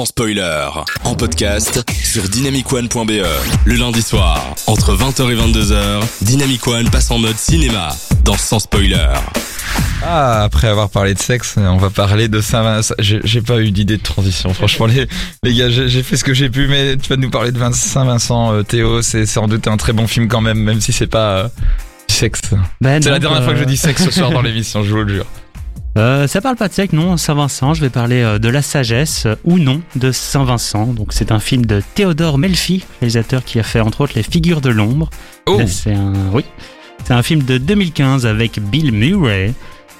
sans spoiler. En podcast sur dynamicone.be. Le lundi soir, entre 20h et 22h, Dynamic One passe en mode cinéma dans Sans spoiler. Ah, après avoir parlé de sexe, on va parler de Saint-Vincent. J'ai j'ai pas eu d'idée de transition. Franchement, les, les gars, j'ai fait ce que j'ai pu, mais tu vas nous parler de Vin- Saint-Vincent, euh, Théo. C'est sans doute un très bon film quand même, même si c'est pas euh, du sexe. Ben, C'est la dernière fois que je euh, dis sexe ce soir dans l'émission, je vous le jure. Euh, ça parle pas de sexe, non, Saint-Vincent. Je vais parler euh, de la sagesse euh, ou non de Saint-Vincent. Donc c'est un film de Théodore Melfi, réalisateur qui a fait entre autres Les Figures de l'ombre. Oh, C'est un, oui, c'est un film de 2015 avec Bill Murray,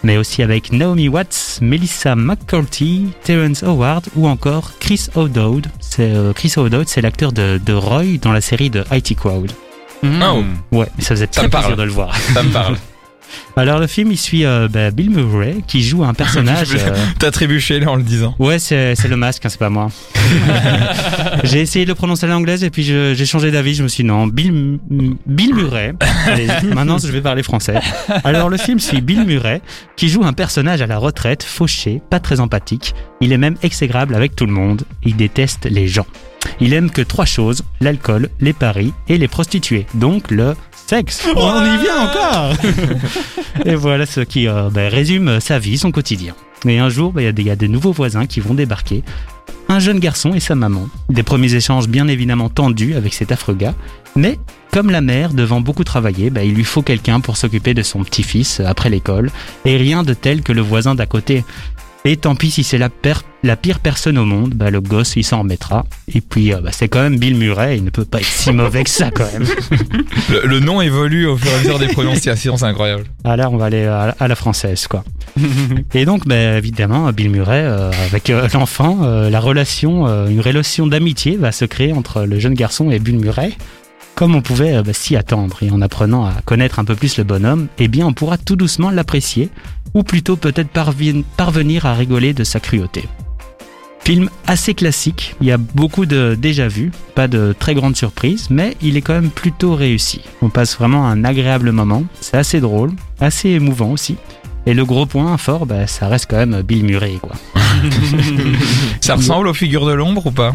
mais aussi avec Naomi Watts, Melissa McCarthy, Terrence Howard ou encore Chris O'Dowd. C'est euh, Chris O'Dowd, c'est l'acteur de, de Roy dans la série de IT Crowd. oh, Ouais, ça faisait Ça très parle. plaisir de le voir. ça me parle. Alors le film, il suit euh, bah, Bill Murray qui joue un personnage. euh, T'as trébuché là en le disant. Ouais, c'est c'est le masque, hein, c'est pas moi. j'ai essayé de le prononcer à l'anglaise et puis j'ai changé d'avis. Je me suis dit non, Bill, Bill Murray. Allez, maintenant, je vais parler français. Alors, le film suit Bill Murray qui joue un personnage à la retraite, fauché, pas très empathique. Il est même exégrable avec tout le monde. Il déteste les gens. Il aime que trois choses l'alcool, les paris et les prostituées. Donc le sexe. On y vient encore. et voilà ce qui euh, ben, résume sa vie, son quotidien. Et un jour, ben, il y a des- il y, a des nouveaux voisins qui vont débarquer. Un jeune garçon et sa maman. Des premiers échanges bien évidemment tendus avec cet affreux gars. Mais comme la mère devant beaucoup travailler, ben, il lui faut quelqu'un pour s'occuper de son petit-fils après l'école. Et rien de tel que le voisin d'à côté. Et tant pis si c'est la, la pire personne au monde, ben, le gosse il s'en remettra. Et puis euh, ben, c'est quand même Bill Murray, il ne peut pas être si mauvais que ça quand même. Le, le nom évolue au fur et à mesure des prononciations, c'est incroyable. Ah là, on va aller à, à la française, quoi. et donc, ben, évidemment, Bill Murray, euh, avec euh, l'enfant, la relation, une relation d'amitié va se créer entre le jeune garçon et Bill Murray, comme on pouvait euh, ben, s'y attendre. Et en apprenant à connaître un peu plus le bonhomme, eh bien, on pourra tout doucement l'apprécier, ou plutôt peut-être parvenir à rigoler de sa cruauté. Film assez classique, il y a beaucoup de déjà vu, pas de très grandes surprises, mais il est quand même plutôt réussi. On passe vraiment un agréable moment, c'est assez drôle, assez émouvant aussi. Et le gros point fort, bah, ça reste quand même Bill Murray, quoi. Ça ressemble aux figures de l'ombre ou pas?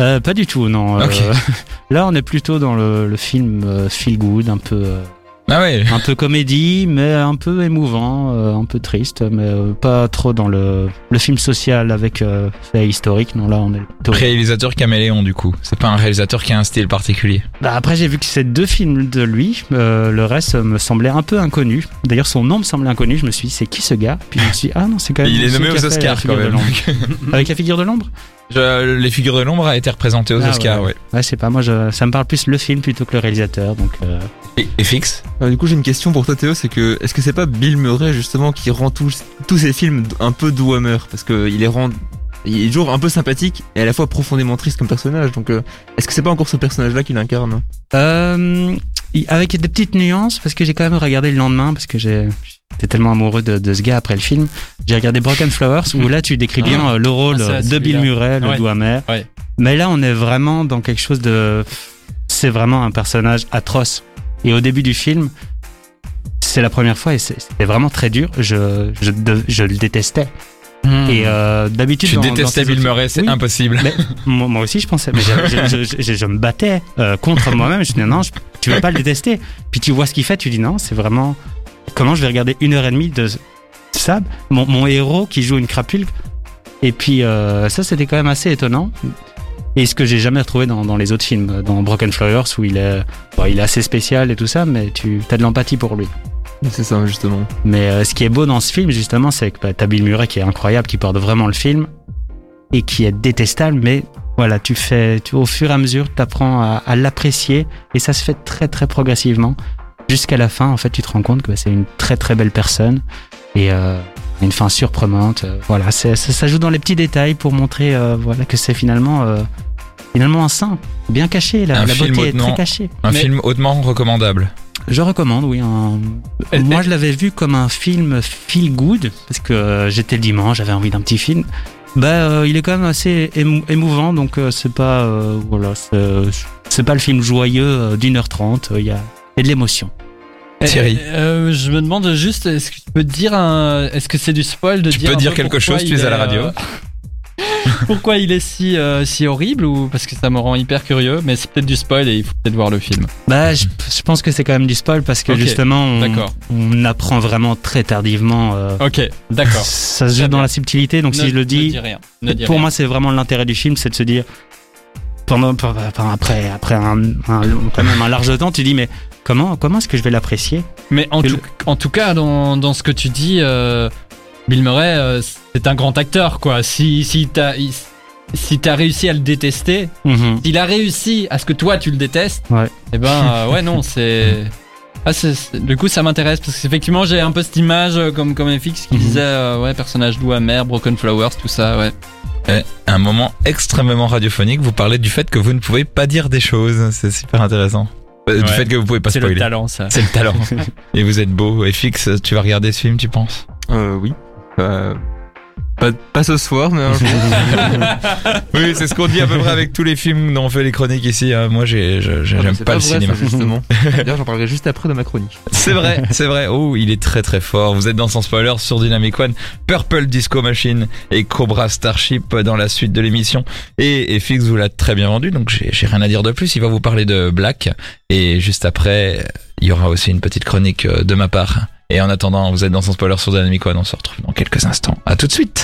Euh, pas du tout, non. Euh, là, on est plutôt dans le, le film euh, feel good, un peu, Ah ouais. un peu comédie, mais un peu émouvant, un peu triste, mais pas trop dans le, le film social avec fait historique. Non, là, on est plutôt. Réalisateur caméléon du coup. C'est pas un réalisateur qui a un style particulier. Bah, après, j'ai vu que c'est deux films de lui. euh, le reste me semblait un peu inconnu. D'ailleurs, son nom me semblait inconnu. Je me suis dit, c'est qui ce gars? Puis je me suis dit, ah non, c'est quand même. Il est nommé aux Oscars quand même. Avec la figure de l'ombre? Je- les figures de l'ombre a été représenté aux Ah, Oscars, ouais. ouais. Sais pas. Moi, je, ça me parle plus le film plutôt que le réalisateur. Donc, euh, Et, et fixe Euh, du coup, j'ai une question pour toi, Théo. C'est que, est-ce que c'est pas Bill Murray, justement, qui rend tous, tous ces films un peu Dwemer Parce que il les rend, il est toujours un peu sympathique et à la fois profondément triste comme personnage. Donc, euh, est-ce que c'est pas encore ce personnage-là qu'il incarne Euh, avec des petites nuances, parce que j'ai quand même regardé le lendemain, parce que j'ai- j'étais tellement amoureux de, de ce gars après le film. J'ai regardé Broken Flowers, où là tu décris bien euh, le rôle Ah, c'est de Bill. Murray, le Ouais. doigt amer. Ouais. Mais là, on est vraiment dans quelque chose de. C'est vraiment un personnage atroce. Et au début du film, c'est la première fois et c'est- c'était vraiment très dur. Je, je, je le détestais. Et euh, d'habitude, Tu dans- détestais Bill autres- Murray, c'est Oui. impossible. Mais moi, moi aussi, je pensais. Mais je, me battais euh, contre moi-même. Je me disais, non, je- tu vas pas le détester. Puis tu vois ce qu'il fait, tu dis, non, c'est vraiment. Comment je vais regarder une heure et demie de ça mon, mon héros qui joue une crapule. Et puis, euh, ça, c'était quand même assez étonnant. Et ce que j'ai jamais retrouvé dans, dans les autres films, dans Broken Flowers, où il est, bon, il est assez spécial et tout ça, mais tu as de l'empathie pour lui. C'est ça, justement. Mais euh, ce qui est beau dans ce film, justement, c'est que bah, t'as Bill Murray qui est incroyable, qui porte vraiment le film et qui est détestable, mais voilà, tu fais, tu, au fur et à mesure, tu apprends à, à l'apprécier et ça se fait très très progressivement jusqu'à la fin. En fait, tu te rends compte que bah, c'est une très très belle personne et euh, une fin surprenante. Euh, voilà, c'est, ça, ça joue dans les petits détails pour montrer euh, voilà que c'est finalement euh, finalement un saint bien caché. La, Un la film beauté est très cachée. Un Mais- film hautement recommandable. Je recommande, oui. un- Moi, je l'avais vu comme un film feel good parce que euh, j'étais le dimanche, j'avais envie d'un petit film. Bah, euh, il est quand même assez émou- émouvant, donc euh, c'est pas, euh, voilà, c'est c'est pas le film joyeux euh, d'une heure trente. Il y a, il y a de l'émotion. Thierry. Euh, je me demande juste, est-ce que tu peux dire un, est-ce que c'est du spoil de Tu dire peux dire quelque chose, tu es à la radio. pourquoi il est si, euh, si horrible ou parce que ça me rend hyper curieux, mais c'est peut-être du spoil et il faut peut-être voir le film. Bah, je, je pense que c'est quand même du spoil parce que justement, on, apprend vraiment très tardivement. euh, Ok, d'accord. Ça se joue dans la subtilité, donc Ne- si je le ne dis, rien. Ne dis pour rien. moi, c'est vraiment l'intérêt du film, c'est de se dire pendant, après, après un, un- quand même un large temps, tu dis mais comment, comment est-ce que je vais l'apprécier? Mais en Et tout, en tout cas, dans, dans ce que tu dis, euh, Bill Murray, euh, c'est un grand acteur, quoi. Si, si t'as si t'as réussi à le détester, Mhm. s'il a réussi à ce que toi tu le détestes, Ouais. eh ben, euh, ouais, non, c'est. Ah, c'est- c'est- du coup, ça m'intéresse parce qu'effectivement, j'ai un peu cette image euh, comme, comme FX qui Mhm. disait, euh, ouais, personnage doux amer, Broken Flowers, tout ça, ouais. Un moment extrêmement radiophonique, vous parlez du fait que vous ne pouvez pas dire des choses. C'est super intéressant. Du Ouais. fait que vous pouvez pas C'est le spoiler. talent, ça. C'est le talent. Et vous êtes beau. FX, tu vas regarder ce film, tu penses? Euh, oui. Euh, pas, pas ce soir, mais un jour. Oui, c'est ce qu'on dit à peu près avec tous les films dont on fait les chroniques ici. hein. Moi, j'ai, Ah, j'aime pas, le vrai, cinéma. ça, justement. D'ailleurs, j'en parlerai juste après de ma chronique. C'est vrai, c'est vrai. Oh, il est très très fort. Vous êtes dans son spoiler sur Dynamic One. Purple Disco Machine et Cobra Starship dans la suite de l'émission. Et, et Fix vous l'a très bien vendu, donc j'ai j'ai rien à dire de plus. Il va vous parler de Black. Et juste après, il y aura aussi une petite chronique euh, de ma part. Et en attendant, vous êtes dans son spoiler sur Dynamic One. On se retrouve dans quelques instants. À tout de suite.